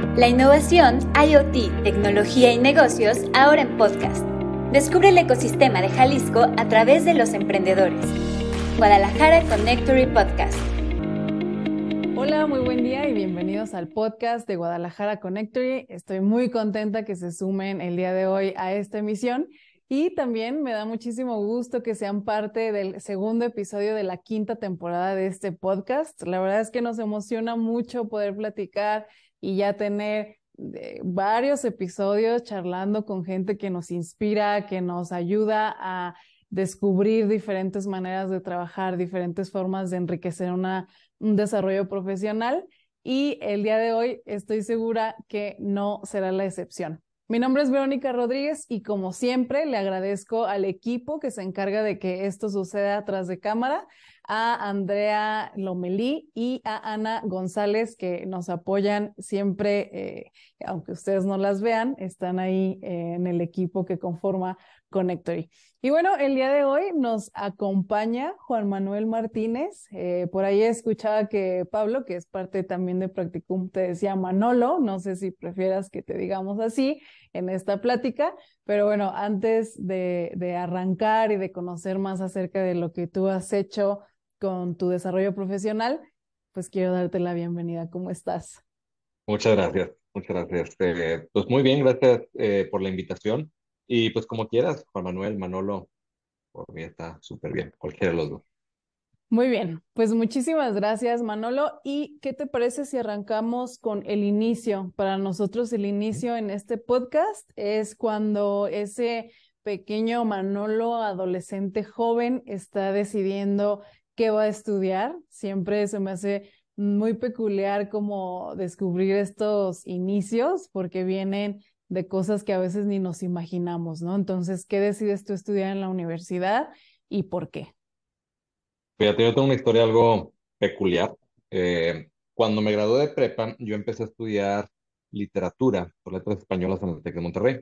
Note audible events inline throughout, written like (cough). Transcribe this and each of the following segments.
La innovación, IoT, tecnología y negocios ahora en podcast. Descubre el ecosistema de Jalisco a través de los emprendedores. Guadalajara Connectory Podcast. Hola, muy buen día y bienvenidos al podcast de Guadalajara Connectory. Estoy muy contenta que se sumen el día de hoy a esta emisión y también me da muchísimo gusto que sean parte del segundo episodio de la quinta temporada de este podcast. La verdad es que nos emociona mucho poder platicar y ya tener eh, varios episodios charlando con gente que nos inspira, que nos ayuda a descubrir diferentes maneras de trabajar, diferentes formas de enriquecer un desarrollo profesional. Y el día de hoy estoy segura que no será la excepción. Mi nombre es Verónica Rodríguez y como siempre le agradezco al equipo que se encarga de que esto suceda atrás de cámara, a Andrea Lomelí y a Ana González que nos apoyan siempre, eh, aunque ustedes no las vean, están ahí eh, en el equipo que conforma Connectory. Y bueno, el día de hoy nos acompaña Juan Manuel Martínez. Eh, por ahí escuchaba que Pablo, que es parte también de Practicum, te decía Manolo. No sé si prefieras que te digamos así en esta plática, pero bueno, antes de, de arrancar y de conocer más acerca de lo que tú has hecho con tu desarrollo profesional, pues quiero darte la bienvenida. ¿Cómo estás? Muchas gracias, muchas gracias. Eh, pues muy bien, gracias eh, por la invitación. Y pues como quieras, Juan Manuel, Manolo, por mí está súper bien, cualquiera de los dos. Muy bien, pues muchísimas gracias Manolo. ¿Y qué te parece si arrancamos con el inicio? Para nosotros el inicio en este podcast es cuando ese pequeño Manolo, adolescente joven, está decidiendo qué va a estudiar. Siempre se me hace muy peculiar como descubrir estos inicios porque vienen de cosas que a veces ni nos imaginamos, ¿no? Entonces, ¿qué decides tú estudiar en la universidad y por qué? Fíjate, yo tengo una historia algo peculiar. Eh, cuando me gradué de prepa, yo empecé a estudiar literatura por letras españolas en el TEC de Monterrey.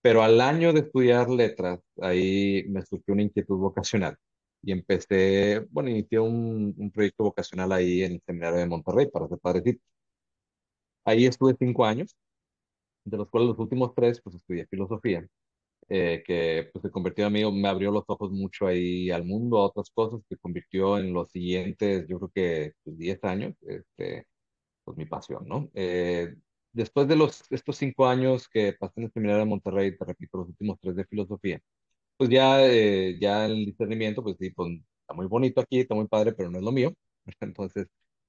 Pero al año de estudiar letras, ahí me surgió una inquietud vocacional y empecé, bueno, inicié un, un proyecto vocacional ahí en el seminario de Monterrey para ser padrecito. Ahí estuve cinco años de los cuales los últimos tres, pues estudié filosofía, eh, que pues se convirtió en mí, me abrió los ojos mucho ahí al mundo, a otras cosas, que convirtió en los siguientes, yo creo que pues, 10 años, este, pues mi pasión, ¿no? Eh, después de los, estos cinco años que pasé en el seminario de Monterrey, te repito, los últimos tres de filosofía, pues ya, eh, ya el discernimiento, pues sí, pues, está muy bonito aquí, está muy padre, pero no es lo mío. (laughs) Entonces,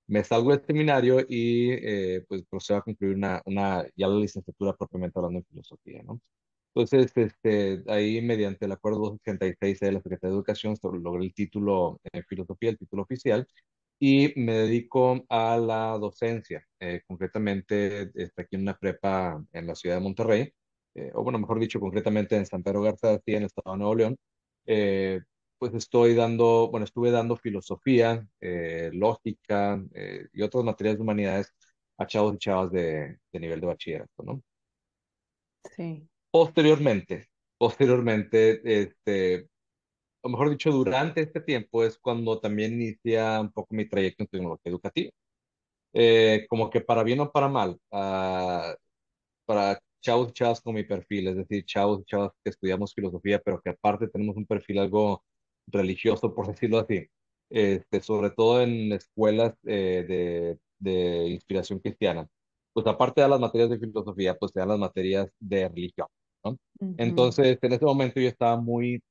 me salgo del seminario y eh, pues procedo a concluir una, una, ya la licenciatura propiamente hablando en filosofía, ¿no? Entonces, este, ahí mediante el acuerdo 286 de la Secretaría de Educación logré el título en filosofía, el título oficial, y me dedico a la docencia, eh, concretamente está aquí en una prepa en la ciudad de Monterrey, eh, o bueno, mejor dicho, concretamente en San Pedro Garza en el estado de Nuevo León, eh, pues estoy dando, bueno, estuve dando filosofía, eh, lógica eh, y otras materias de humanidades a chavos y chavas de, de nivel de bachillerato, ¿no? Sí. Posteriormente, posteriormente, este, o mejor dicho, durante este tiempo es cuando también inicia un poco mi trayecto en tecnología educativa. Eh, como que para bien o para mal, uh, para chavos y chavas con mi perfil, es decir, chavos y chavas que estudiamos filosofía, pero que aparte tenemos un perfil algo religioso, por (laughs) decirlo así, este, sobre todo en escuelas eh, de, de, inspiración cristiana. Pues aparte de las materias de filosofía, pues se dan las materias de religión, ¿no? Uh -huh. Entonces, en ese momento yo estaba muy,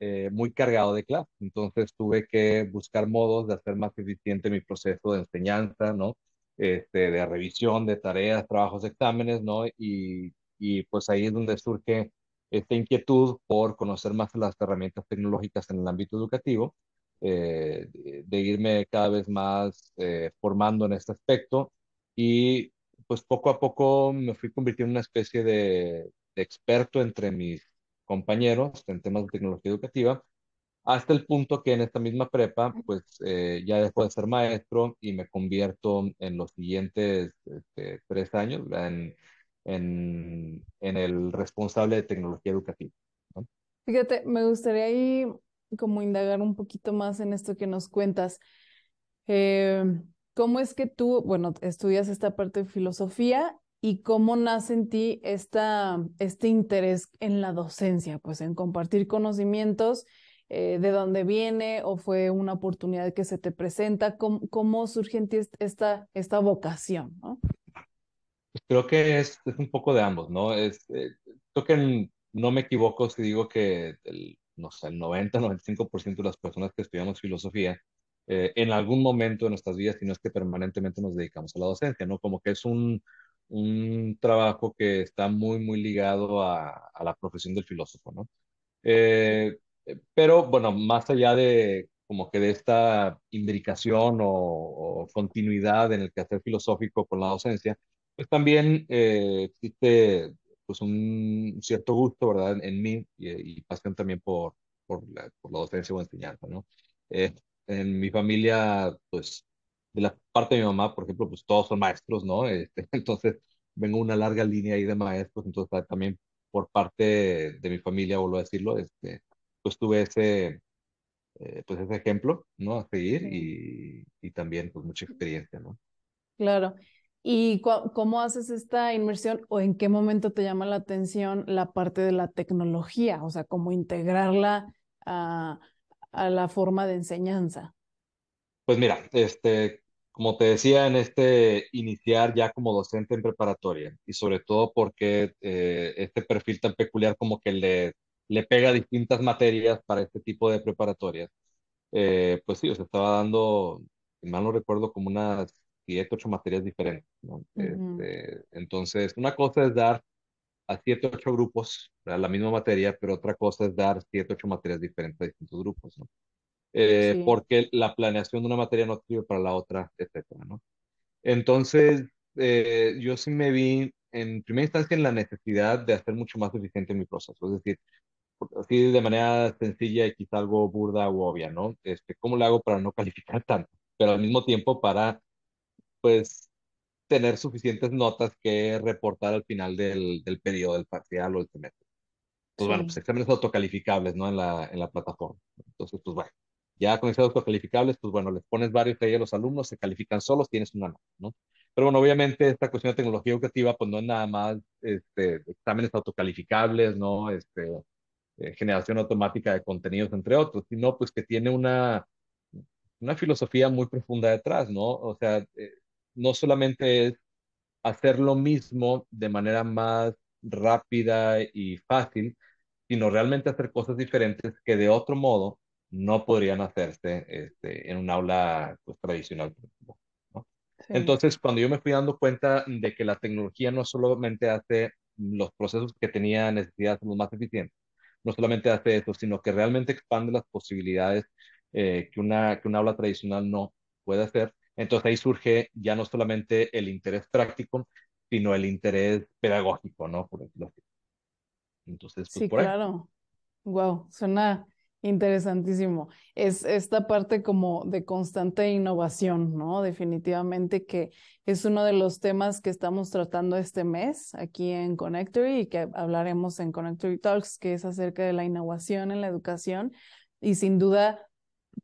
eh, muy cargado de clase, entonces tuve que buscar modos de hacer más eficiente mi proceso de enseñanza, ¿no? Este, de revisión de tareas, trabajos, exámenes, ¿no? Y, y pues ahí es donde surge esta inquietud por conocer más las herramientas tecnológicas en el ámbito educativo, eh, de, irme cada vez más eh, formando en este aspecto y pues poco a poco me fui convirtiendo en una especie de, de experto entre mis compañeros en temas de tecnología educativa, hasta el punto que en esta misma prepa, pues eh, ya dejo de ser maestro y me convierto en los siguientes este, tres años en en, en el responsable de tecnología educativa. ¿no? Fíjate, me gustaría ahí como indagar un poquito más en esto que nos cuentas. Eh, ¿cómo es que tú, bueno, estudias esta parte de filosofía y cómo nace en ti esta, este interés en la docencia, pues en compartir conocimientos, eh, de dónde viene o fue una oportunidad que se te presenta, cómo, cómo surge en ti esta, esta vocación, ¿no? Pues creo que es, es, un poco de ambos, ¿no? Es, eh, creo que no me equivoco si digo que el, no sé, el 90-95% de las personas que estudiamos filosofía, eh, en algún momento de nuestras vidas, si no es que permanentemente nos dedicamos a la docencia, ¿no? Como que es un, un trabajo que está muy, muy ligado a, a la profesión del filósofo, ¿no? Eh, pero bueno, más allá de como que de esta imbricación o, o, continuidad en el quehacer filosófico con la docencia, pues también eh, existe pues un cierto gusto, ¿verdad? En, mí y, pasión también por, por, la, por la docencia o enseñanza, ¿no? Eh, en mi familia, pues de la parte de mi mamá, por ejemplo, pues todos son maestros, ¿no? Este, (laughs) entonces, vengo una larga línea ahí de maestros, entonces también por parte de mi familia, vuelvo a decirlo, este, pues tuve ese, eh, pues ese ejemplo, ¿no? A seguir y, y, también pues mucha experiencia, ¿no? Claro. ¿Y cómo haces esta inmersión o en qué momento te llama la atención la parte de la tecnología? O sea, cómo integrarla a, a la forma de enseñanza. Pues mira, este, como te decía, en este iniciar ya como docente en preparatoria y sobre todo porque eh, este perfil tan peculiar como que le, le pega distintas materias para este tipo de preparatorias, eh, pues sí, o sea, estaba dando, si mal no recuerdo, como unas siete, ocho materias diferentes, ¿no? Uh -huh. este, entonces, una cosa es dar a siete, ocho grupos la misma materia, pero otra cosa es dar siete, ocho materias diferentes a distintos grupos, ¿no? Eh, sí. Porque la planeación de una materia no sirve para la otra, etcétera, ¿no? Entonces, eh, yo sí me vi en primera instancia en la necesidad de hacer mucho más eficiente mi proceso, es decir, así de manera sencilla y quizá algo burda u obvia, ¿no? Este, ¿Cómo lo hago para no calificar tanto? Pero al mismo tiempo para pues tener suficientes notas que reportar al final del, del periodo, del parcial o del semestre. Pues sí. bueno, pues exámenes autocalificables, ¿no? En la, en la plataforma. Entonces, pues bueno, ya con esos autocalificables, pues bueno, les pones varios ahí a los alumnos, se califican solos, tienes una nota, ¿no? Pero bueno, obviamente esta cuestión de tecnología educativa, pues no es nada más este, exámenes autocalificables, ¿no? Este, eh, generación automática de contenidos, entre otros, sino pues que tiene una, una filosofía muy profunda detrás, ¿no? O sea, eh, no solamente es hacer lo mismo de manera más rápida y fácil, sino realmente hacer cosas diferentes que de otro modo no podrían hacerse este, en un aula pues, tradicional. ¿no? Sí. Entonces, cuando yo me fui dando cuenta de que la tecnología no solamente hace los procesos que tenía necesidad los más eficientes, no solamente hace eso, sino que realmente expande las posibilidades eh, que, una, que una aula tradicional no puede hacer, entonces ahí surge ya no solamente el interés práctico, sino el interés pedagógico, ¿no? Por decirlo así. Entonces, pues, sí, por claro. Ahí. Wow, suena interesantísimo. Es esta parte como de constante innovación, ¿no? Definitivamente que es uno de los temas que estamos tratando este mes aquí en Connectory y que hablaremos en Connectory Talks, que es acerca de la innovación en la educación. Y sin duda,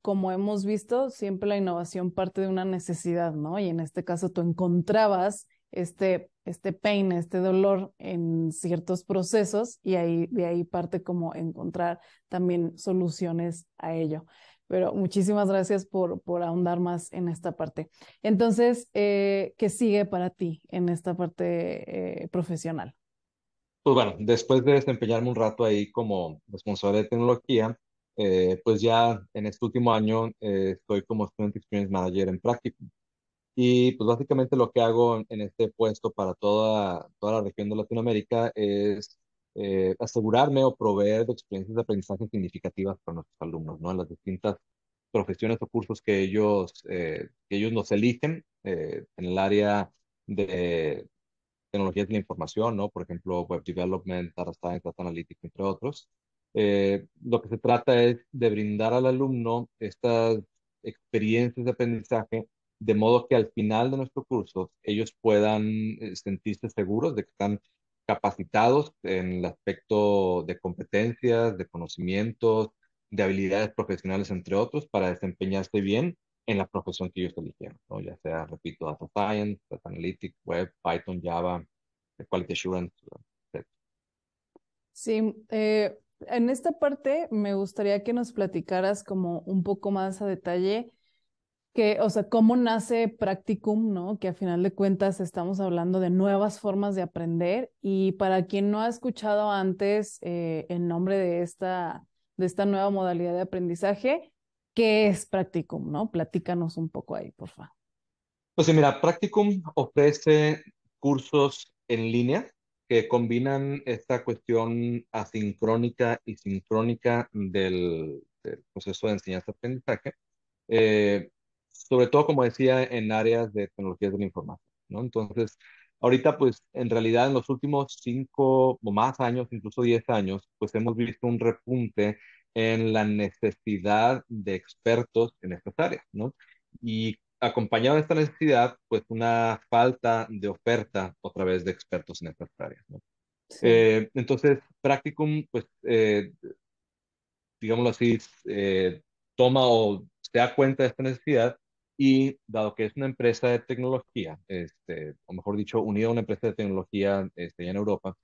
como hemos visto, siempre la innovación parte de una necesidad, ¿no? Y en este caso tú encontrabas este, este pain, este dolor en ciertos procesos y ahí, de ahí parte como encontrar también soluciones a ello. Pero muchísimas gracias por, por ahondar más en esta parte. Entonces, eh, ¿qué sigue para ti en esta parte eh, profesional? Pues bueno, después de desempeñarme un rato ahí como responsable de tecnología, eh, pues ya en este último año estoy como Student Experience Manager en Practicum. Y pues básicamente lo que hago en, este puesto para toda, toda la región de Latinoamérica es eh, asegurarme o proveer de experiencias de aprendizaje significativas para nuestros alumnos, ¿no? En las distintas profesiones o cursos que ellos, que ellos nos eligen en el área de tecnologías de la información, ¿no? Por ejemplo, Web Development, Data Science, Data Analytics, entre otros. Eh, lo que se trata es de brindar al alumno estas experiencias de aprendizaje de modo que al final de nuestro curso ellos puedan eh, sentirse seguros de que están capacitados en el aspecto de competencias, de conocimientos, de habilidades profesionales, entre otros, para desempeñarse bien en la profesión que ellos eligieron, ¿no? Ya sea, repito, Data Science, Data Analytics, Web, Python, Java, Quality Assurance, etc. Sí, eh, en esta parte me gustaría que nos platicaras como un poco más a detalle que, o sea, cómo nace Practicum, ¿no? Que a final de cuentas estamos hablando de nuevas formas de aprender y para quien no ha escuchado antes eh, el nombre de esta, de esta nueva modalidad de aprendizaje, ¿qué es Practicum, no? Platícanos un poco ahí, por favor. Pues mira, Practicum ofrece cursos en línea que combinan esta cuestión asincrónica y sincrónica del, proceso de enseñanza-aprendizaje, eh, sobre todo, como decía, en áreas de tecnologías de la información, ¿no? Entonces, ahorita, pues, en realidad, en los últimos cinco o más años, incluso diez años, pues hemos visto un repunte en la necesidad de expertos en estas áreas, ¿no? Y acompañado de esta necesidad, pues una falta de oferta otra vez de expertos en estas áreas. ¿no? Eh, entonces, Practicum, pues, eh, digámoslo así, eh, toma o se da cuenta de esta necesidad y dado que es una empresa de tecnología, este, o mejor dicho, unida a una empresa de tecnología este, en Europa,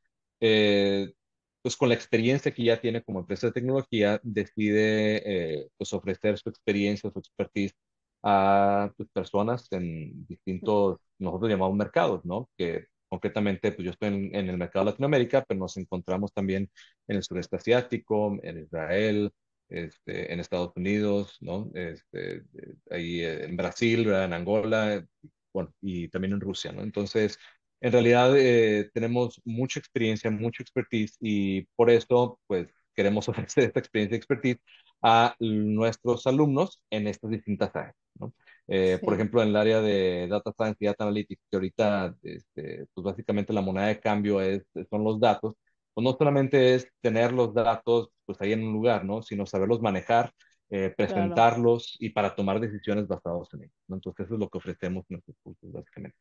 pues con la experiencia que ya tiene como empresa de tecnología, decide pues ofrecer su experiencia, su expertise a pues, personas en distintos, nosotros llamamos mercados, ¿no? Que concretamente, pues yo estoy en, el mercado de Latinoamérica, pero nos encontramos también en el sureste asiático, en Israel, este, en Estados Unidos, ¿no? Este, ahí en Brasil, en Angola, bueno, y también en Rusia, ¿no? Entonces, en realidad eh, tenemos mucha experiencia, mucha expertise y por eso, pues, queremos (laughs) ofrecer esta experiencia y expertise a nuestros alumnos en estas distintas áreas. ¿no? Eh, por ejemplo, en el área de Data Science y Data Analytics, que ahorita, este, pues básicamente la moneda de cambio es, son los datos, pues no solamente es tener los datos pues ahí en un lugar, ¿no? Sino saberlos manejar, eh, presentarlos y para tomar decisiones basadas en ellos. ¿no? Entonces, eso es lo que ofrecemos en nuestros cursos, básicamente.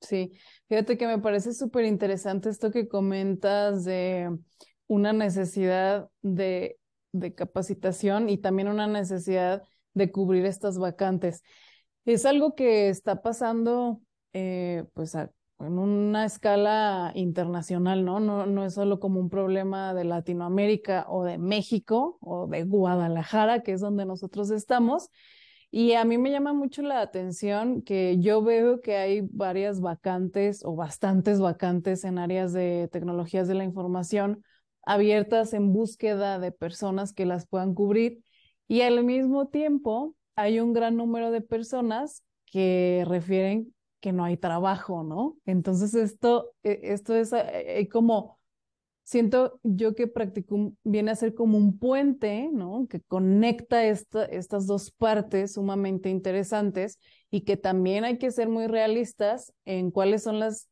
Sí, fíjate que me parece súper interesante esto que comentas de una necesidad de de capacitación y también una necesidad de cubrir estas vacantes. Es algo que está pasando eh, pues en una escala internacional, ¿no? ¿no? Es solo como un problema de Latinoamérica o de México o de Guadalajara, que es donde nosotros estamos. Y a mí me llama mucho la atención que yo veo que hay varias vacantes o bastantes vacantes en áreas de tecnologías de la información abiertas en búsqueda de personas que las puedan cubrir y al mismo tiempo hay un gran número de personas que refieren que no hay trabajo, ¿no? Entonces esto, e, esto es eh, eh, como, siento yo que Practicum viene a ser como un puente, ¿no? Que conecta esta, estas dos partes sumamente interesantes y que también hay que ser muy realistas en cuáles son las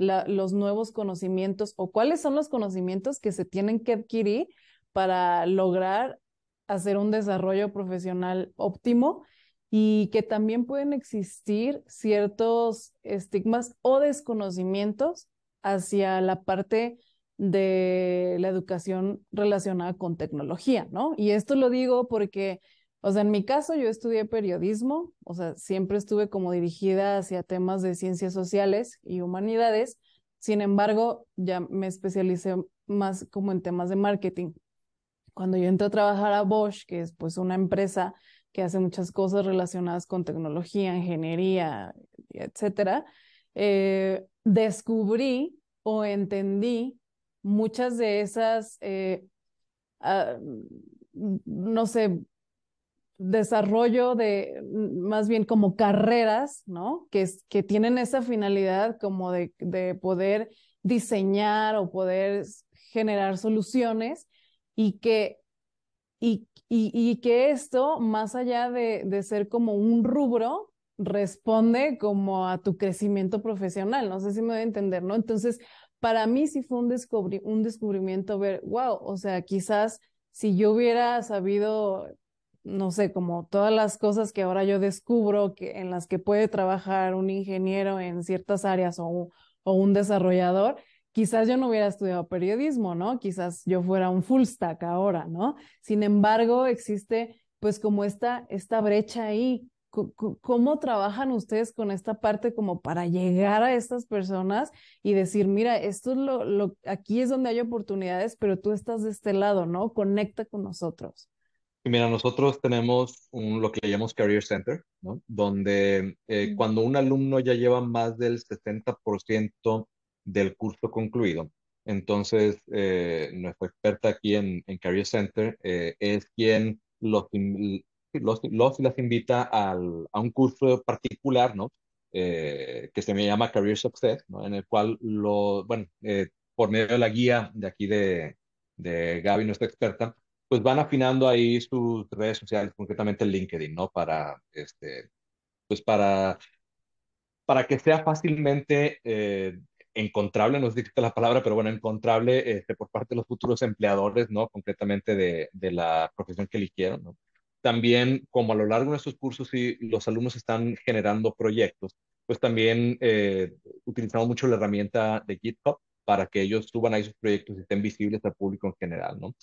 los nuevos conocimientos o cuáles son los conocimientos que se tienen que adquirir para lograr hacer un desarrollo profesional óptimo y que también pueden existir ciertos estigmas o desconocimientos hacia la parte de la educación relacionada con tecnología, ¿no? Y esto lo digo porque o sea, en mi caso yo estudié periodismo, o sea, siempre estuve como dirigida hacia temas de ciencias sociales y humanidades. Sin embargo, ya me especialicé más como en temas de marketing. Cuando yo entré a trabajar a Bosch, que es pues una empresa que hace muchas cosas relacionadas con tecnología, ingeniería, etcétera, eh, descubrí o entendí muchas de esas, eh, ah, no sé, desarrollo de más bien como carreras, ¿no? Que, que tienen esa finalidad como de, de poder diseñar o poder generar soluciones y que, y, y, que esto, más allá de, de, ser como un rubro, responde como a tu crecimiento profesional. No sé si me voy a entender, ¿no? Entonces, para mí sí fue un, descubri un descubrimiento ver, wow, o sea, quizás si yo hubiera sabido no sé, como todas las cosas que ahora yo descubro que, en las que puede trabajar un ingeniero en ciertas áreas o, o un desarrollador, quizás yo no hubiera estudiado periodismo, ¿no? Quizás yo fuera un full stack ahora, ¿no? Sin embargo, existe pues como esta, esta brecha ahí ¿Cómo trabajan ustedes con esta parte como para llegar a estas personas y decir, mira, esto es lo, lo, aquí es donde hay oportunidades, pero tú estás de este lado, ¿no? Conecta con nosotros. Mira, nosotros tenemos un, lo que llamamos Career Center, ¿no? Donde eh, cuando un alumno ya lleva más del 60% del curso concluido, entonces eh, nuestra experta aquí en, Career Center eh, es quien los, los, los las invita al, a un curso particular, ¿no? Eh, que se me llama Career Success, ¿no? En el cual, lo, bueno, eh, por medio de la guía de aquí de, de Gaby, nuestra experta, pues van afinando ahí sus redes sociales, concretamente LinkedIn, ¿no? Para, este, pues para, para que sea fácilmente encontrable, no sé si la palabra, pero bueno, encontrable este, por parte de los futuros empleadores, ¿no? Concretamente de, de la profesión que eligieron, también, como a lo largo de estos cursos y los alumnos están generando proyectos, pues también eh, utilizamos mucho la herramienta de GitHub para que ellos suban ahí sus proyectos y estén visibles al público en general, ¿no?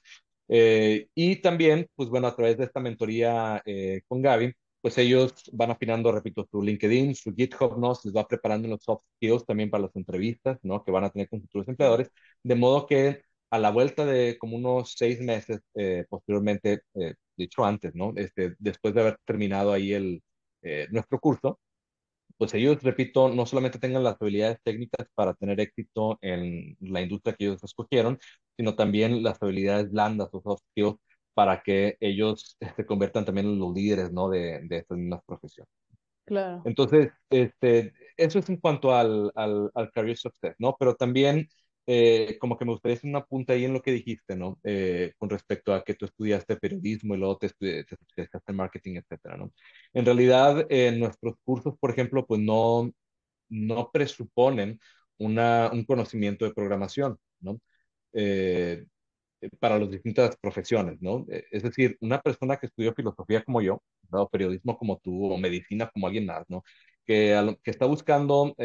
Eh, y también, pues bueno, a través de esta mentoría eh, con Gaby, pues ellos van afinando, repito, su LinkedIn, su GitHub, ¿no? Se les va preparando los soft skills también para las entrevistas, ¿no? Que van a tener con futuros empleadores, de modo que a la vuelta de como unos seis meses eh, posteriormente, eh, dicho antes, ¿no? Este, después de haber terminado ahí el, eh, nuestro curso, pues ellos, repito, no solamente tengan las habilidades técnicas para tener éxito en la industria que ellos escogieron, sino también las habilidades blandas o soft skills para que ellos se conviertan también en los líderes, ¿no? De, de estas mismas profesiones. Claro. Entonces, este, eso es en cuanto al, al, al career success, ¿no? Pero también eh, como que me gustaría hacer una punta ahí en lo que dijiste, ¿no? Eh, con respecto a que tú estudiaste periodismo y luego te, te especializaste en marketing, etcétera, ¿no? En realidad, en nuestros cursos, por ejemplo, pues no, no presuponen una, un conocimiento de programación, ¿no? Eh, para las distintas profesiones, ¿no? Es decir, una persona que estudió filosofía como yo, o periodismo como tú, o medicina como alguien más, ¿no? Que, que está buscando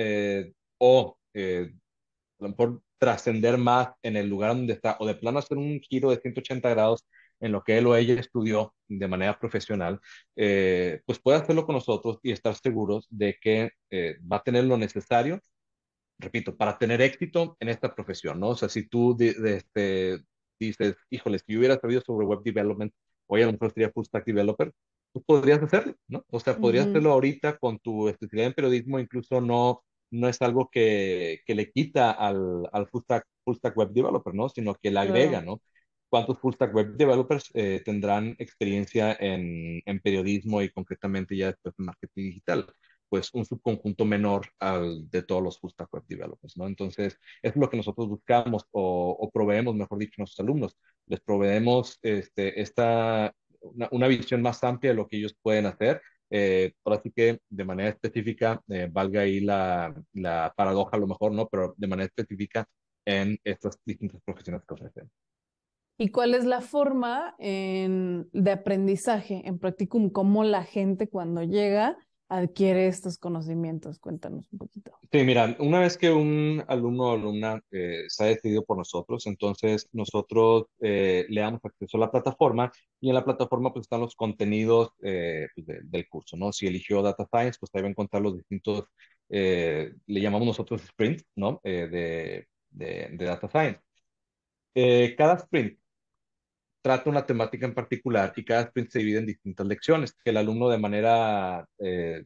o a lo mejor trascender más en el lugar donde está, o de plano hacer un giro de 180 grados en lo que él o ella estudió de manera profesional, eh, pues puede hacerlo con nosotros y estar seguros de que eh, va a tener lo necesario, repito, para tener éxito en esta profesión, ¿no? O sea, si tú de, este, dices, híjole, si yo hubiera sabido sobre web development, hoy a lo mejor sería full stack developer, tú podrías hacerlo, ¿no? O sea, podrías hacerlo ahorita con tu especialidad en periodismo, incluso no no es algo que, que le quita al, al full, stack, full, stack, web developer, ¿no? Sino que le agrega, ¿no? ¿Cuántos full stack web developers eh, tendrán experiencia en, en, periodismo y concretamente ya después en marketing digital? Pues un subconjunto menor al de todos los stack web developers, ¿no? Entonces, es lo que nosotros buscamos o, o proveemos, mejor dicho, a nuestros alumnos. Les proveemos este, esta, una, una visión más amplia de lo que ellos pueden hacer eh, ahora sí que de manera específica, eh, valga ahí la, la, paradoja a lo mejor, ¿no? Pero de manera específica en estas distintas profesiones que ofrecen. ¿Y cuál es la forma en, de aprendizaje en Practicum? ¿Cómo la gente cuando llega adquiere estos conocimientos? Cuéntanos un poquito. Sí, mira, una vez que un alumno o alumna eh, se ha decidido por nosotros, entonces nosotros eh, le damos acceso a la plataforma y en la plataforma pues están los contenidos eh, pues, del curso, ¿no? Si eligió Data Science, pues ahí va a encontrar los distintos, le llamamos nosotros sprints, ¿no? de, de Data Science. cada sprint trata una temática en particular y cada sprint se divide en distintas lecciones, que el alumno de manera, eh,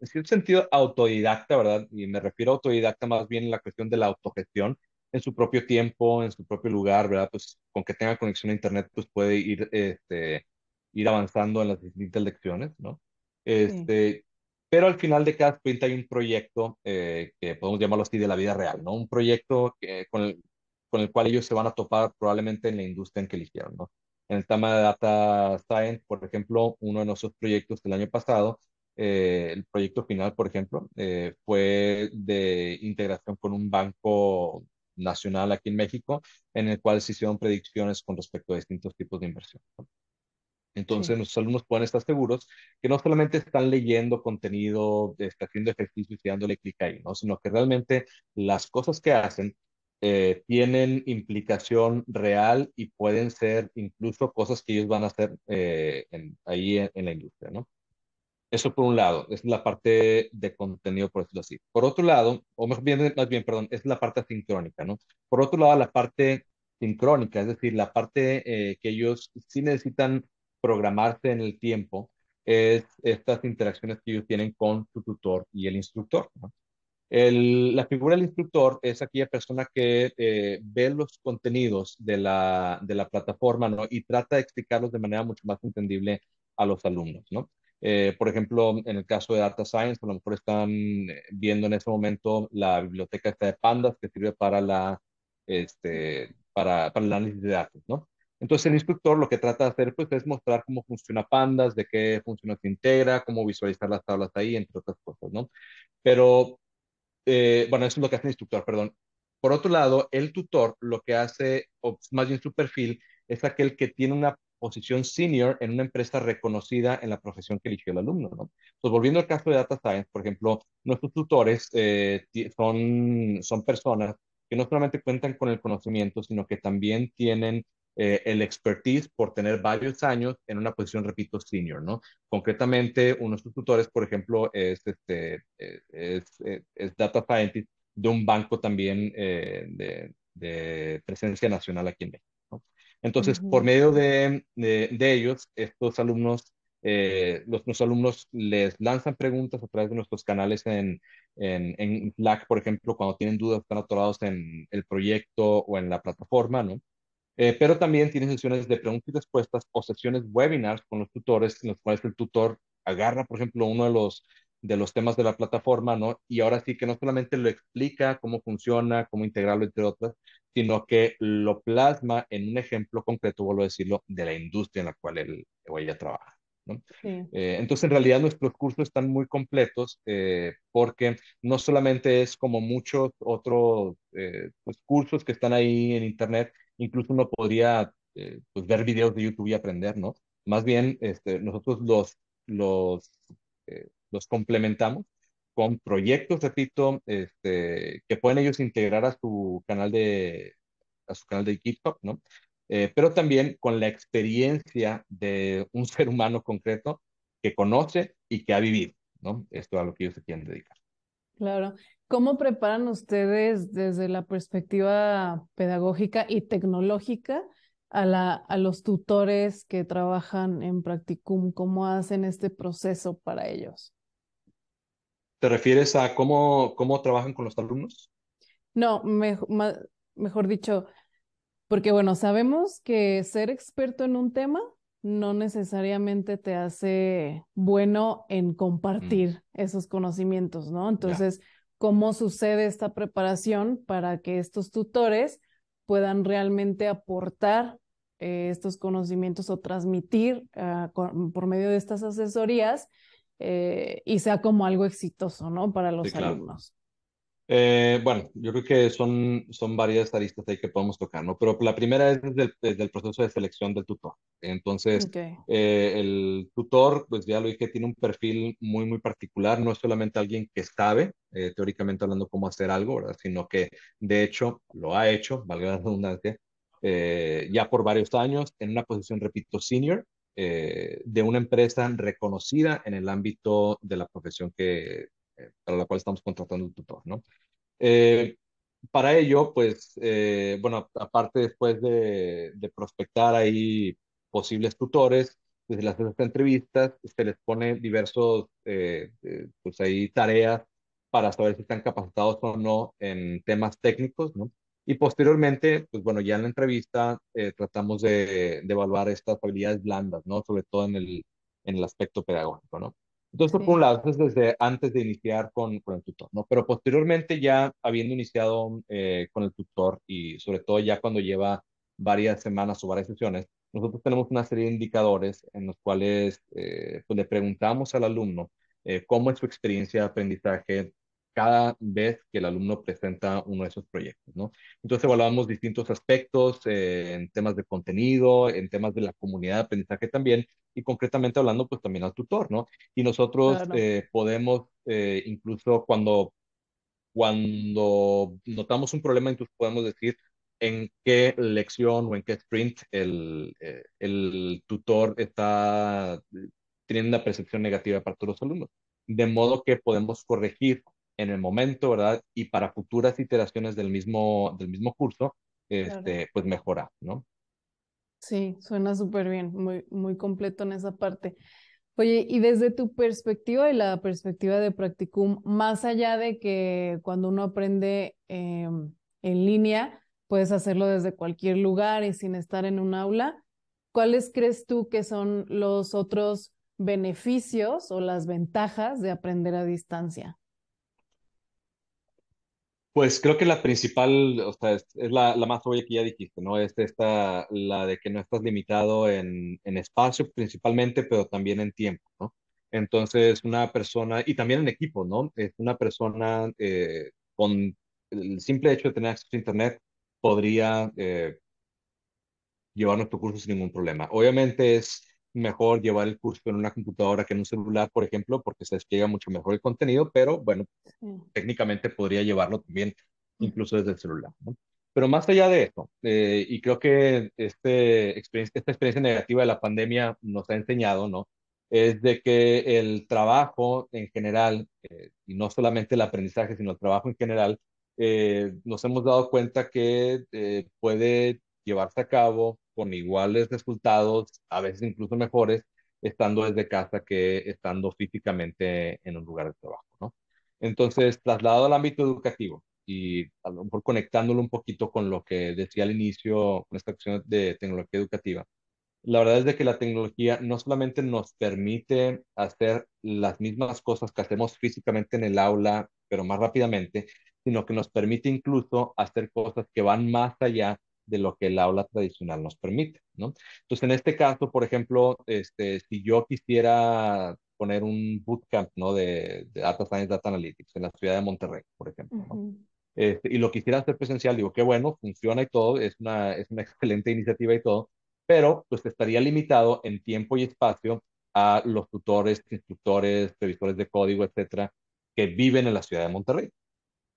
en cierto sentido, autodidacta, ¿verdad? Y me refiero a autodidacta más bien en la cuestión de la autogestión, en su propio tiempo, en su propio lugar, ¿verdad? Pues con que tenga conexión a Internet, pues puede ir, este, ir avanzando en las distintas lecciones, ¿no? Este, Pero al final de cada sprint hay un proyecto eh, que podemos llamarlo así de la vida real, ¿no? Un proyecto que, con el, con el cual ellos se van a topar probablemente en la industria en que eligieron, ¿no? En el tema de Data Science, por ejemplo, uno de nuestros proyectos del año pasado, eh, el proyecto final, por ejemplo, eh, fue de integración con un banco nacional aquí en México, en el cual se hicieron predicciones con respecto a distintos tipos de inversión. ¿no? Entonces, nuestros alumnos pueden estar seguros que no solamente están leyendo contenido, está haciendo ejercicios y dándole clic ahí, ¿no? sino que realmente las cosas que hacen eh, tienen implicación real y pueden ser incluso cosas que ellos van a hacer eh, ahí en, la industria, ¿no? Eso por un lado, es la parte de contenido, por decirlo así. Por otro lado, o más bien, más bien, perdón, es la parte sincrónica, ¿no? Por otro lado, la parte sincrónica, es decir, la parte eh, que ellos sí necesitan programarse en el tiempo, es estas interacciones que ellos tienen con su tutor y el instructor, ¿no? El, la figura del instructor es aquella persona que eh, ve los contenidos de la, de la plataforma ¿no? y trata de explicarlos de manera mucho más entendible a los alumnos. ¿no? Eh, por ejemplo, en el caso de Data Science, a lo mejor están eh, viendo en ese momento la biblioteca esta de Pandas que sirve para, la, este, para, para el análisis de datos. ¿no? Entonces el instructor lo que trata de hacer pues, es mostrar cómo funciona Pandas, de qué funciones se integra, cómo visualizar las tablas ahí, entre otras cosas, ¿no? Pero eh, bueno, eso es lo que hace el instructor, perdón. Por otro lado, el tutor lo que hace, o más bien su perfil, es aquel que tiene una posición senior en una empresa reconocida en la profesión que eligió el alumno, ¿no? Pues volviendo al caso de Data Science, por ejemplo, nuestros tutores eh, son, son personas que no solamente cuentan con el conocimiento, sino que también tienen eh, el expertise por tener varios años en una posición, repito, senior, ¿no? Concretamente, uno de sus tutores, por ejemplo, es, este, eh, es, eh, es, data scientist de un banco también de, de, presencia nacional aquí en México. ¿no? Entonces, uh -huh. por medio de, de, de, ellos, estos alumnos, eh, los, los, alumnos les lanzan preguntas a través de nuestros canales en, en, en Slack, por ejemplo, cuando tienen dudas, están atorados en el proyecto o en la plataforma, ¿no? Eh, pero también tiene sesiones de preguntas y respuestas o sesiones webinars con los tutores, en los cuales el tutor agarra, por ejemplo, uno de los, de los temas de la plataforma, ¿no? Y ahora sí que no solamente lo explica cómo funciona, cómo integrarlo, entre otras, sino que lo plasma en un ejemplo concreto, vuelvo a decirlo, de la industria en la cual él o ella trabaja. ¿no? Sí. Eh, entonces, en realidad, nuestros cursos están muy completos eh, porque no solamente es como muchos otros eh, pues, cursos que están ahí en Internet, incluso uno podría eh, pues, ver videos de YouTube y aprender, ¿no? Más bien, este, nosotros los, eh, los complementamos con proyectos, repito, este, que pueden ellos integrar a su canal de, a su canal de ¿no? Eh, pero también con la experiencia de un (laughs) ser humano concreto que conoce y que ha vivido, ¿no? Esto es a lo que ellos se quieren dedicar. Claro. ¿Cómo preparan ustedes desde la perspectiva pedagógica y tecnológica a, la, a los tutores que trabajan en Practicum? ¿Cómo hacen este proceso para ellos? ¿Te refieres a cómo, cómo trabajan con los alumnos? No, me, mejor dicho, porque bueno, sabemos que ser experto en un tema no necesariamente te hace bueno en compartir mm. esos conocimientos, ¿no? Entonces, yeah cómo sucede esta preparación para que estos tutores puedan realmente aportar eh, estos conocimientos o transmitir uh, con, por medio de estas asesorías eh, y sea como algo exitoso, ¿no? Para los sí, alumnos. Eh, bueno, yo creo que son, son varias aristas ahí que podemos tocar, ¿no? Pero la primera es desde el, desde el proceso de selección del tutor. Entonces, okay. eh, el tutor, pues ya lo dije, tiene un perfil muy, muy particular. No es solamente alguien que sabe, eh, teóricamente hablando, cómo hacer algo, ¿verdad? Sino que, de hecho, lo ha hecho, valga la redundancia, eh, ya por varios años, en una posición, repito, senior, eh, de una empresa reconocida en el ámbito de la profesión que para la cual estamos contratando un tutor, ¿no? Eh, para ello, pues, eh, bueno, aparte después de, de, prospectar ahí posibles tutores, desde las entrevistas, se les pone diversos, eh, pues ahí tareas para saber si están capacitados o no en temas técnicos, ¿no? Y posteriormente, pues bueno, ya en la entrevista eh, tratamos de, de, evaluar estas habilidades blandas, ¿no? Sobre todo en el, en el aspecto pedagógico, ¿no? Entonces, sí. por un lado, es desde antes de iniciar con, con, el tutor, ¿no? Pero posteriormente ya habiendo iniciado eh, con el tutor y sobre todo ya cuando lleva varias semanas o varias sesiones, nosotros tenemos una serie de indicadores en los cuales eh, pues le preguntamos al alumno eh, cómo es su experiencia de aprendizaje cada vez que el alumno presenta uno de esos proyectos, ¿no? Entonces evaluamos distintos aspectos eh, en temas de contenido, en temas de la comunidad de aprendizaje también, y concretamente hablando pues también al tutor, ¿no? Y nosotros claro. eh, podemos eh, incluso cuando, cuando notamos un problema, incluso podemos decir en qué lección o en qué sprint el, eh, el tutor está tienen una percepción negativa para todos los alumnos. De modo que podemos corregir en el momento, ¿verdad? Y para futuras iteraciones del mismo, del mismo curso, este, pues mejorar, ¿no? Sí, suena súper bien, muy, muy completo en esa parte. Oye, y desde tu perspectiva y la perspectiva de Practicum, más allá de que cuando uno aprende em, en línea, puedes hacerlo desde cualquier lugar y sin estar en un aula, ¿cuáles crees tú que son los otros beneficios o las ventajas de aprender a distancia? Pues creo que la principal, o sea, es, la, más obvia que ya dijiste, ¿no? Es esta, la de que no estás limitado en, espacio principalmente, pero también en tiempo, ¿no? Entonces, una persona, y también en equipo, ¿no? Es una persona eh, con el simple hecho de tener acceso a Internet podría eh, llevar nuestro curso sin ningún problema. Obviamente es mejor llevar el curso en una computadora que en un celular, por ejemplo, porque se despliega mucho mejor el contenido, pero bueno, técnicamente podría llevarlo también incluso desde el celular. ¿no? Pero más allá de eso, eh, y creo que este experiencia, esta experiencia negativa de la pandemia nos ha enseñado, ¿no? Es de que el trabajo en general, eh, y no solamente el aprendizaje, sino el trabajo en general, eh, nos hemos dado cuenta que puede llevarse a cabo con iguales resultados, a veces incluso mejores, estando desde casa que estando físicamente en un lugar de trabajo, ¿no? Entonces, trasladado al ámbito educativo y a lo mejor conectándolo un poquito con lo que decía al inicio, con esta cuestión de tecnología educativa, la verdad es de que la tecnología no solamente nos permite hacer las mismas cosas que hacemos físicamente en el aula, pero más rápidamente, sino que nos permite incluso hacer cosas que van más allá de lo que el aula tradicional nos permite, ¿no? Entonces, en este caso, por ejemplo, este, si yo quisiera poner un bootcamp, ¿no? De, Data Science, Data Analytics en la ciudad de Monterrey, por ejemplo, ¿no? Este, y lo quisiera hacer presencial, digo, qué bueno, funciona y todo, es una, es una (laughs) excelente iniciativa y todo, pero pues estaría limitado en tiempo y espacio a los tutores, instructores, revisores de código, etcétera, que viven en la ciudad de Monterrey.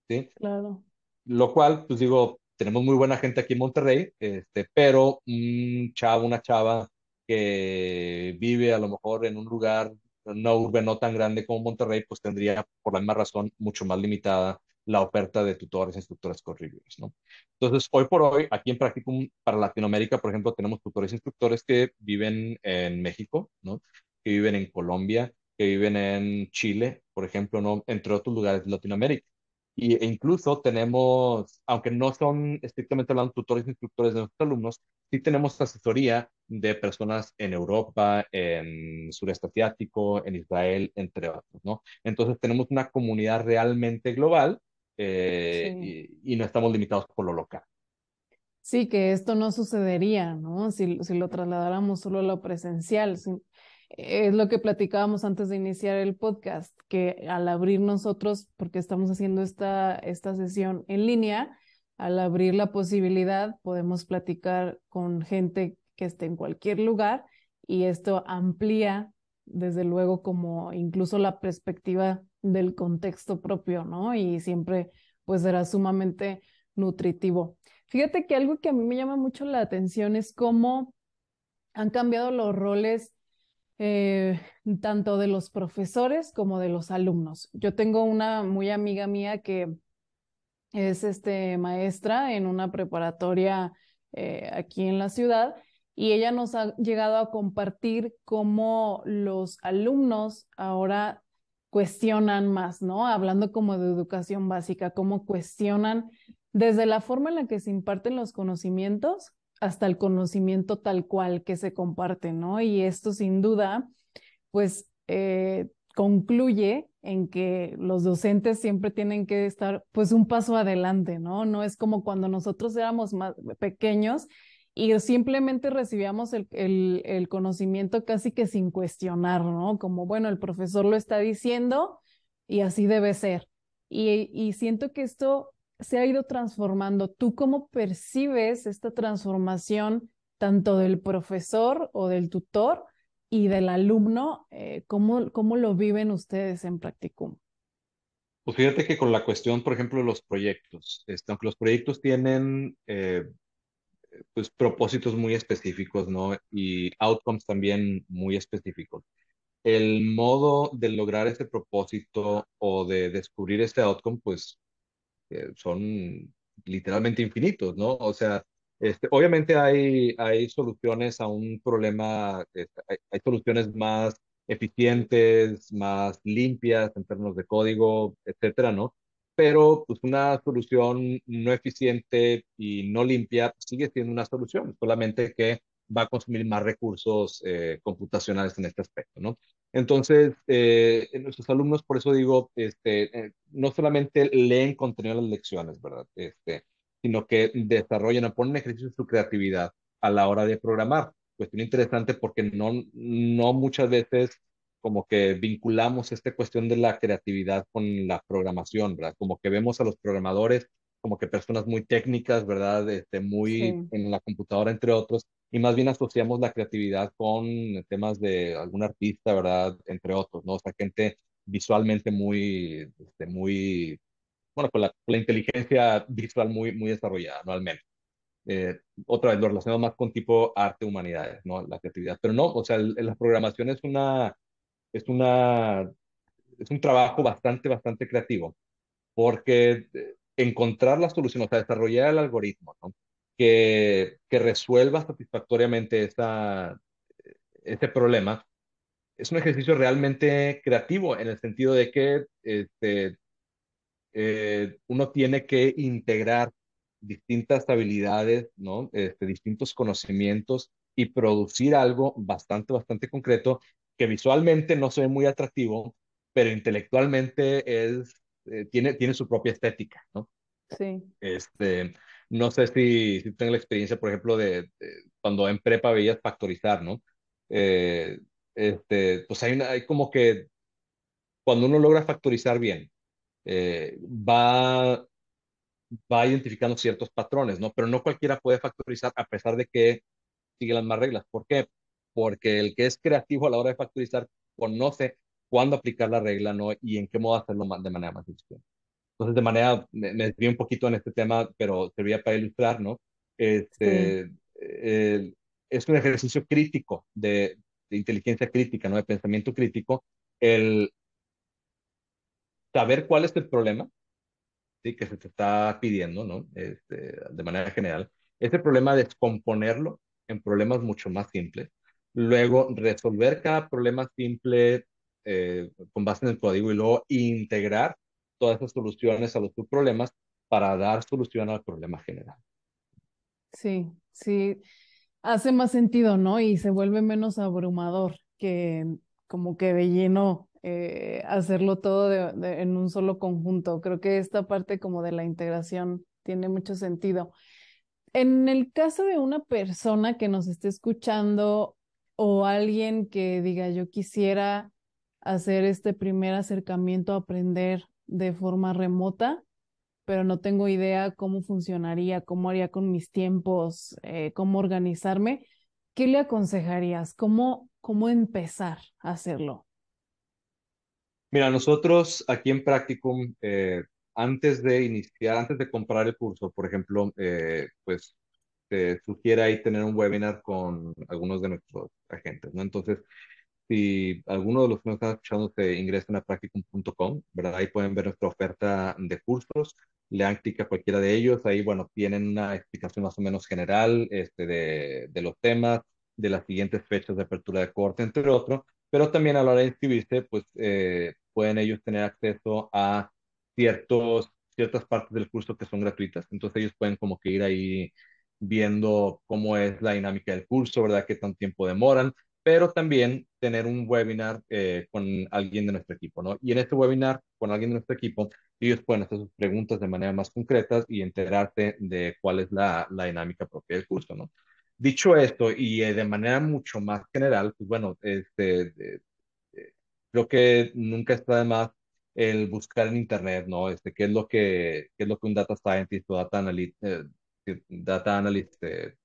¿sí? Claro. Lo cual, pues digo, tenemos muy buena gente aquí en Monterrey, este, pero un chavo, una chava que vive a lo mejor en un lugar, no urbe no tan grande como Monterrey, pues tendría por la misma razón mucho más limitada la oferta de tutores, instructores, corridores, ¿no? Entonces, hoy por hoy, aquí en Practicum, para Latinoamérica, por ejemplo, tenemos tutores, instructores que viven en México, ¿no? Que viven en Colombia, que viven en Chile, por ejemplo, ¿no? Entre otros lugares de Latinoamérica. Y, e incluso tenemos, aunque no son estrictamente hablando tutores e instructores de nuestros alumnos, sí tenemos asesoría de personas en Europa, en sureste asiático, en Israel, entre otros, ¿no? Entonces tenemos una comunidad realmente global eh, y, no estamos limitados por lo local. Sí, que esto no sucedería, ¿no? Si, si lo trasladáramos solo a lo presencial. Es lo que platicábamos antes de iniciar el podcast, que al abrir nosotros, porque estamos haciendo esta, esta sesión en línea, al abrir la posibilidad podemos platicar con gente que esté en cualquier lugar y esto amplía desde luego como incluso la perspectiva del contexto propio, ¿no? Y siempre pues será sumamente nutritivo. Fíjate que algo que a mí me llama mucho la atención es cómo han cambiado los roles eh, tanto de los profesores como de los alumnos. Yo tengo una muy amiga mía que es este, maestra en una preparatoria eh, aquí en la ciudad y ella nos ha llegado a compartir cómo los alumnos ahora cuestionan más, ¿no? Hablando como de educación básica, cómo cuestionan desde la forma en la que se imparten los conocimientos hasta el conocimiento tal cual que se comparte, ¿no? Y esto sin duda, pues eh, concluye en que los docentes siempre tienen que estar pues un paso adelante, ¿no? No es como cuando nosotros éramos más pequeños y simplemente recibíamos el, el, conocimiento casi que sin cuestionar, ¿no? Como, bueno, el profesor lo está diciendo y así debe ser. Y, y siento que esto se ha ido transformando. ¿Tú cómo percibes esta transformación tanto del profesor o del tutor y del alumno? Eh, ¿cómo, ¿Cómo lo viven ustedes en Practicum? Pues fíjate que con la cuestión, por ejemplo, de los proyectos, este, aunque los proyectos tienen eh, pues propósitos muy específicos, ¿no? Y outcomes también muy específicos. el modo de lograr ese propósito o de descubrir este outcome, pues eh, son literalmente infinitos, ¿no? O sea, este, obviamente hay, hay soluciones a un problema, este, hay, soluciones más eficientes, más limpias en términos de código, etcétera, ¿no? Pero pues una solución no eficiente y no limpia sigue siendo una solución, solamente que va a consumir más recursos eh, computacionales en este aspecto, ¿no? Entonces, eh, nuestros alumnos, por eso digo, este, eh, no solamente leen contenido en las lecciones, ¿verdad? Este, sino que desarrollan ponen ejercicio su creatividad a la hora de programar. Cuestión interesante porque no, no muchas veces como que vinculamos esta cuestión de la creatividad con la programación, ¿verdad? Como que vemos a los programadores como que personas muy técnicas, ¿verdad? Este, muy en la computadora, entre otros, y más bien asociamos la creatividad con temas de algún artista, ¿verdad? Entre otros, ¿no? O sea, gente visualmente muy, este, muy, bueno, con la, inteligencia visual muy, muy desarrollada, ¿no? Al menos. Eh, otra vez lo relacionamos más con tipo arte, humanidades, ¿no? La creatividad. Pero no, o sea, la programación es una, es una, es un trabajo bastante, bastante creativo, porque eh, encontrar la solución, o sea, desarrollar el algoritmo, ¿no? Que, que resuelva satisfactoriamente esa, ese problema, es un ejercicio realmente creativo en el sentido de que este, eh, uno tiene que integrar distintas habilidades, ¿no? Este, distintos conocimientos y producir algo bastante, bastante concreto que visualmente no se ve muy atractivo, pero intelectualmente es eh, tiene, tiene su propia estética, ¿no? Sí. Este, no sé si, si tengo la experiencia, por ejemplo, de, cuando en prepa veías factorizar, ¿no? Eh, este, pues hay, una, hay como que cuando uno logra factorizar bien, eh, va, va identificando ciertos patrones, ¿no? Pero no cualquiera puede factorizar a pesar de que sigue las más reglas. ¿Por qué? Porque el que es creativo a la hora de factorizar conoce cuándo aplicar la regla, ¿no? Y en qué modo hacerlo de manera más eficiente. Entonces, de manera, me, me un poquito en este tema, pero servía para ilustrar, ¿no? Este, es un ejercicio crítico de, de, inteligencia crítica, ¿no? De pensamiento crítico, el saber cuál es el problema, ¿sí? Que se te está pidiendo, ¿no? Este, de manera general. Ese problema, descomponerlo en problemas mucho más simples. Luego, resolver cada problema simple eh, con base en el código y luego integrar todas esas soluciones a los problemas para dar solución al problema general. Sí, sí, hace más sentido, ¿no? Y se vuelve menos abrumador que como que de lleno eh, hacerlo todo en un solo conjunto. Creo que esta parte como de la integración tiene mucho sentido. En el caso de una persona que nos esté escuchando o alguien que diga yo quisiera hacer este primer acercamiento a aprender de forma remota, pero no tengo idea cómo funcionaría, cómo haría con mis tiempos, eh, cómo organizarme. ¿Qué le aconsejarías? ¿Cómo, cómo empezar a hacerlo? Mira, nosotros aquí en Practicum, eh, antes de iniciar, antes de comprar el curso, por ejemplo, eh, pues te sugiere ahí tener un webinar con algunos de nuestros agentes, ¿no? Entonces, si alguno de los que nos están escuchando se ingresan a practicum.com, ¿verdad? Ahí pueden ver nuestra oferta de cursos, le dan clic a cualquiera de ellos, ahí, bueno, tienen una explicación más o menos general este, de, de los temas, de las siguientes fechas de apertura de corte, entre otros, pero también a la hora de inscribirse, pues eh, pueden ellos tener acceso a ciertos, ciertas partes del curso que son gratuitas, entonces ellos pueden como que ir ahí viendo cómo es la dinámica del curso, ¿verdad? Qué tanto tiempo demoran, pero también tener un webinar eh, con alguien de nuestro equipo, ¿no? Y en este webinar con alguien de nuestro equipo, ellos pueden hacer sus preguntas de manera más concretas y enterarse de cuál es la, la dinámica propia del curso, ¿no? Dicho esto, y eh, de manera mucho más general, pues bueno, este, creo que nunca está de más el buscar en internet, ¿no? Este, qué es lo que, qué es lo que un data scientist o data analyst, eh, data analyst,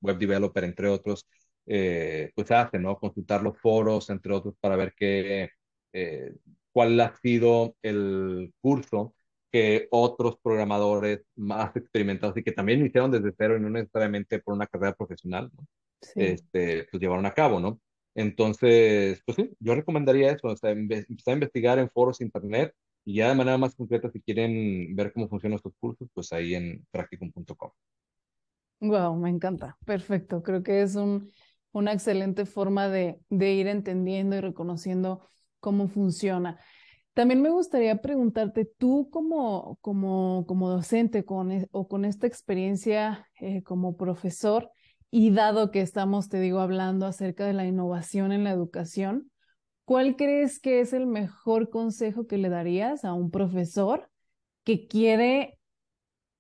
web developer, entre otros, eh, pues hace, ¿no? Consultar los foros, entre otros, para ver qué, eh, cuál ha sido el curso que otros programadores más experimentados y que también iniciaron desde cero y no necesariamente por una carrera profesional, ¿no? Este, pues llevaron a cabo, ¿no? Entonces, pues sí, yo recomendaría eso, o sea, empezar a investigar en foros internet y ya de manera más concreta, si quieren ver cómo funcionan estos cursos, pues ahí en practicum.com. Wow, me encanta. Perfecto. Creo que es un, una excelente forma de, de ir entendiendo y reconociendo cómo funciona. También me gustaría preguntarte, tú como, como, como docente con, e, o con esta experiencia eh, como profesor, y dado que estamos, te digo, hablando acerca de la innovación en la educación, ¿cuál crees que es el mejor consejo que le darías a un profesor que quiere,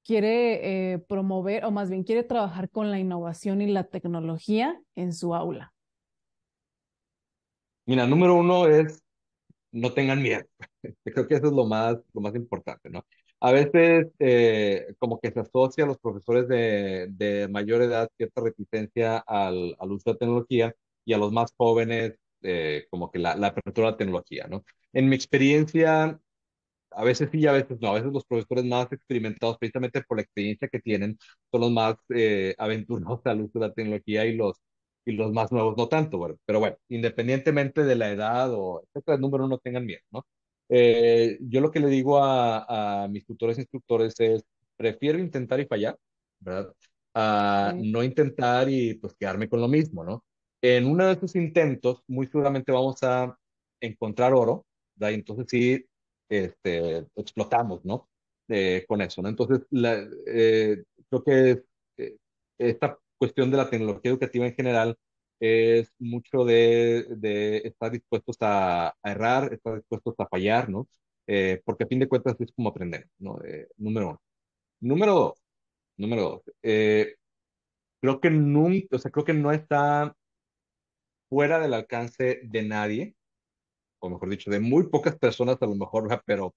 quiere eh, promover, o más bien quiere trabajar con la innovación y la tecnología en su aula? Mira, número uno es no tengan miedo. (laughs) Creo que eso es lo más, lo más importante, ¿no? A veces eh, como que se asocia a los profesores de, de mayor edad cierta reticencia al, al, uso de tecnología y a los más jóvenes eh, como que la, la apertura a la tecnología, ¿no? En mi experiencia, a veces sí y a veces no. A veces los profesores más experimentados, precisamente por la experiencia que tienen, son los más eh, aventurosos al uso de la tecnología y los, y los más nuevos no tanto, bueno. Pero bueno, independientemente de la edad o etcétera, el número no tengan miedo, ¿no? Eh, yo lo que le digo a, a mis tutores e instructores es, prefiero intentar y fallar, ¿verdad? A sí. no intentar y pues quedarme con lo mismo, ¿no? En uno de esos intentos, muy seguramente vamos a encontrar oro, ¿verdad? Entonces sí, este, explotamos, ¿no? Eh, con eso, ¿no? Entonces, la, eh, creo que eh, esta cuestión de la tecnología educativa en general es mucho de, de estar dispuestos a, a, errar, estar dispuestos a fallar, ¿no? Eh, porque a fin de cuentas es como aprender, ¿no? Eh, número uno. Número dos, número dos, eh, creo que nunca, o sea, creo que no está fuera del alcance de nadie, o mejor dicho, de muy pocas personas a lo mejor, pero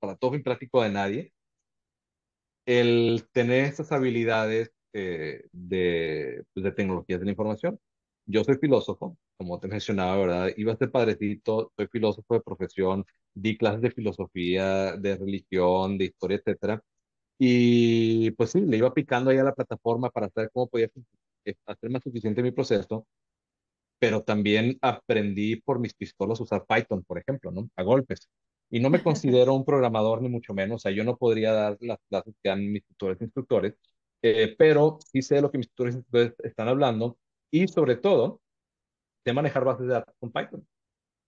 para todo fin práctico de nadie, el tener esas habilidades eh, de, pues, de tecnologías de la información yo soy filósofo, como te mencionaba, ¿verdad? Iba a ser padrecito, soy filósofo de profesión, di clases de filosofía, de religión, de historia, etcétera. Y pues sí, le iba picando ahí a la plataforma para saber cómo podía hacer más suficiente mi proceso, pero también aprendí por mis pistolas usar Python, por ejemplo, ¿no? A golpes. Y no me (laughs) considero un programador ni mucho menos, o sea, yo no podría dar las clases que dan mis tutores e instructores, eh, pero sí sé lo que mis tutores e instructores están hablando y sobre todo de manejar bases de datos con Python,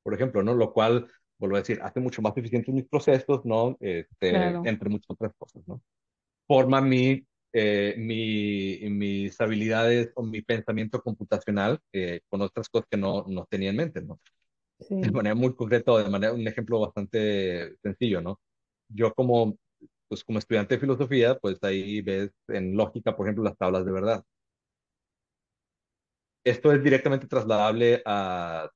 por ejemplo, ¿no? Lo cual, vuelvo a decir, hace mucho más eficientes mis procesos, ¿no? Este, claro. Entre muchas otras cosas, ¿no? Forma mi, eh, mi, mis habilidades o mi pensamiento computacional eh, con otras cosas que no, no tenía en mente, ¿no? Sí. De manera muy concreta, de manera, un ejemplo bastante sencillo, ¿no? Yo como, pues como estudiante de filosofía, pues ahí ves en lógica, por ejemplo, las tablas de verdad esto es directamente trasladable a,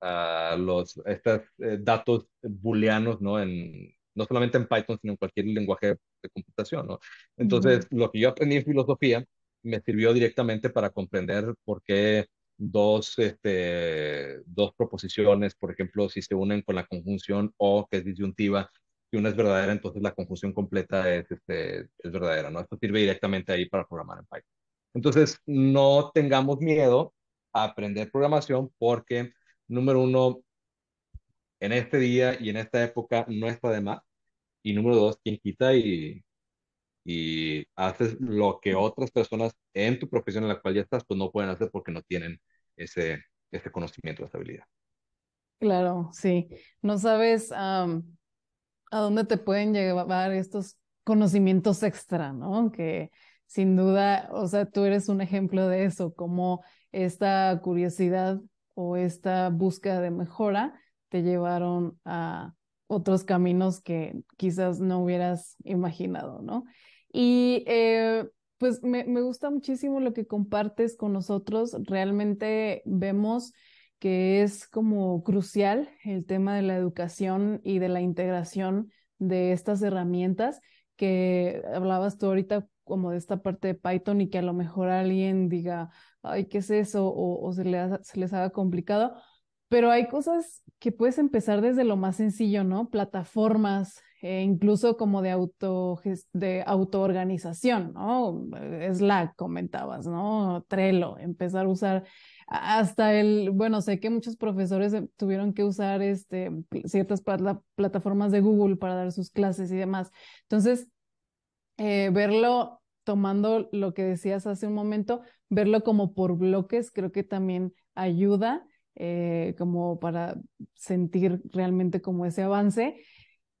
a los estos eh, datos booleanos, ¿no? En, no solamente en Python, sino en cualquier lenguaje de computación, ¿no? Entonces, uh -huh. lo que yo aprendí en filosofía me sirvió directamente para comprender por qué dos, este, dos proposiciones, por ejemplo, si se unen con la conjunción o que es disyuntiva, si una es verdadera, entonces la conjunción completa es, este, es verdadera, ¿no? Esto sirve directamente ahí para programar en Python. Entonces, no tengamos miedo a aprender programación porque, número uno, en este día y en esta época no está de más. Y número dos, quien quita y, y haces lo que otras personas en tu profesión en la cual ya estás, pues no pueden hacer porque no tienen ese, ese conocimiento, esa habilidad. Claro, sí. No sabes um, a dónde te pueden llevar estos conocimientos extra, ¿no? Que sin duda, o sea, tú eres un ejemplo de eso, como esta curiosidad o esta búsqueda de mejora te llevaron a otros caminos que quizás no hubieras imaginado, ¿no? Y eh, pues me, me gusta muchísimo lo que compartes con nosotros. Realmente vemos que es como crucial el tema de la educación y de la integración de estas herramientas que hablabas tú ahorita como de esta parte de Python y que a lo mejor alguien diga, ay, ¿qué es eso? O, se, se les haga complicado. Pero hay cosas que puedes empezar desde lo más sencillo, ¿no? Plataformas eh, incluso como de auto de autoorganización, ¿no? Slack comentabas, ¿no? Trello, empezar a usar hasta el, bueno, sé que muchos profesores tuvieron que usar este, ciertas plataformas de Google para dar sus clases y demás. Entonces, eh, verlo tomando lo que decías hace un momento, verlo como por bloques, creo que también ayuda eh, como para sentir realmente como ese avance.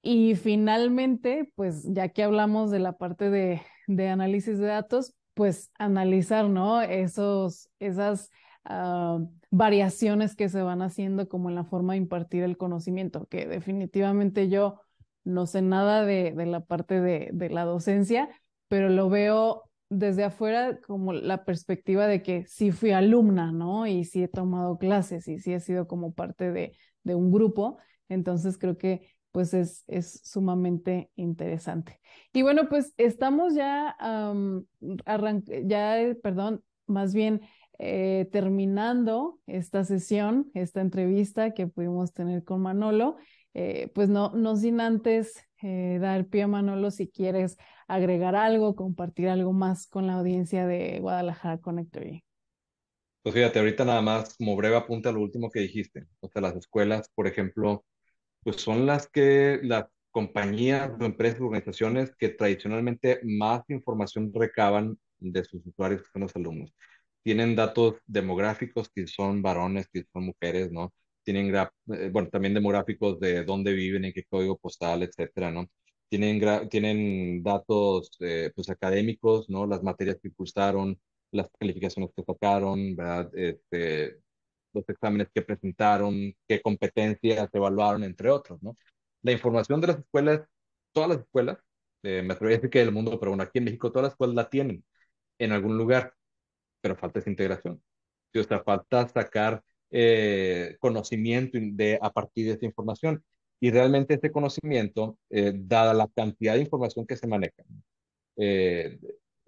Y finalmente, pues ya que hablamos de la parte de, de análisis de datos, pues analizar, ¿no? Esos, esas Ah, variaciones que se van haciendo como en la forma de impartir el conocimiento, que definitivamente yo no sé nada de, la parte de, la docencia, pero lo veo desde afuera como la perspectiva de que sí fui alumna, ¿no? Y sí he tomado clases y sí he sido como parte de, un grupo, entonces creo que pues es, es sumamente interesante. Y bueno, pues estamos ya, ya, perdón, más bien eh, terminando esta sesión, esta entrevista que pudimos tener con Manolo, eh, pues no, no sin antes eh, dar pie a Manolo si quieres agregar algo, compartir algo más con la audiencia de Guadalajara Connectory. Pues fíjate, ahorita nada más como breve apunte a lo último que dijiste. O sea, las escuelas, por ejemplo, pues son las que las compañías empresas, organizaciones que tradicionalmente más información recaban de sus usuarios, que son los alumnos tienen datos demográficos que son varones, que son mujeres, ¿no? Tienen, eh, bueno, también demográficos de dónde viven, en qué código postal, etcétera, ¿no? Tienen, tienen datos, eh, pues, académicos, ¿no? Las materias que cursaron, las calificaciones que sacaron, ¿verdad? Este, los exámenes que presentaron, qué competencias evaluaron, entre otros, ¿no? La información de las escuelas, todas las escuelas, eh, me atrevería a decir que del mundo, pero bueno, aquí en México todas las escuelas la tienen en algún lugar pero falta esa integración. O sea, falta sacar eh, conocimiento de, a partir de esta información. Y realmente este conocimiento, eh, dada la cantidad de información que se maneja, eh,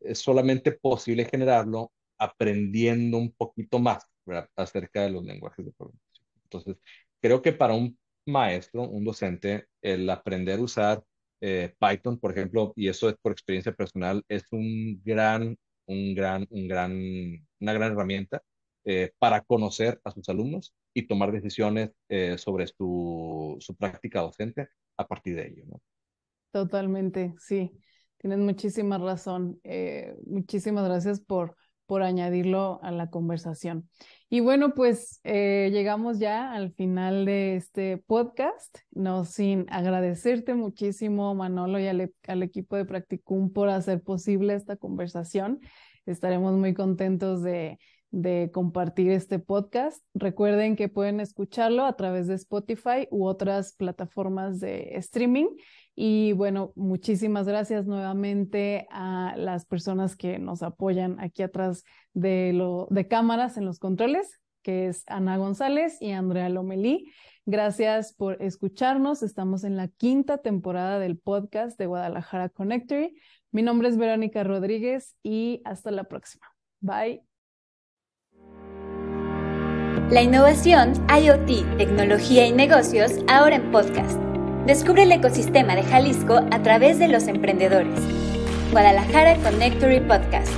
es solamente posible generarlo aprendiendo un poquito más acerca de los lenguajes de programación. Entonces, creo que para un maestro, un docente, el aprender a usar Python, por ejemplo, y eso es por experiencia personal, es un gran un gran, un gran, una gran herramienta eh, para conocer a sus alumnos y tomar decisiones eh, sobre su, su, práctica docente a partir de ello. ¿no? Totalmente, sí. Tienes muchísima razón. Eh, muchísimas gracias por, por añadirlo a la conversación. Y bueno, pues llegamos ya al final de este podcast, no sin agradecerte muchísimo, Manolo, y al, al equipo de Practicum por hacer posible esta conversación. Estaremos muy contentos de, de compartir este podcast. Recuerden que pueden escucharlo a través de Spotify u otras plataformas de streaming. Y bueno, muchísimas gracias nuevamente a las personas que nos apoyan aquí atrás de, lo, de cámaras en los controles, que es Ana González y Andrea Lomelí. Gracias por escucharnos. Estamos en la quinta temporada del podcast de Guadalajara Connectory. Mi nombre es Verónica Rodríguez y hasta la próxima. Bye. La innovación, IoT, tecnología y negocios ahora en podcast. Descubre el ecosistema de Jalisco a través de los emprendedores. Guadalajara Connectory Podcast.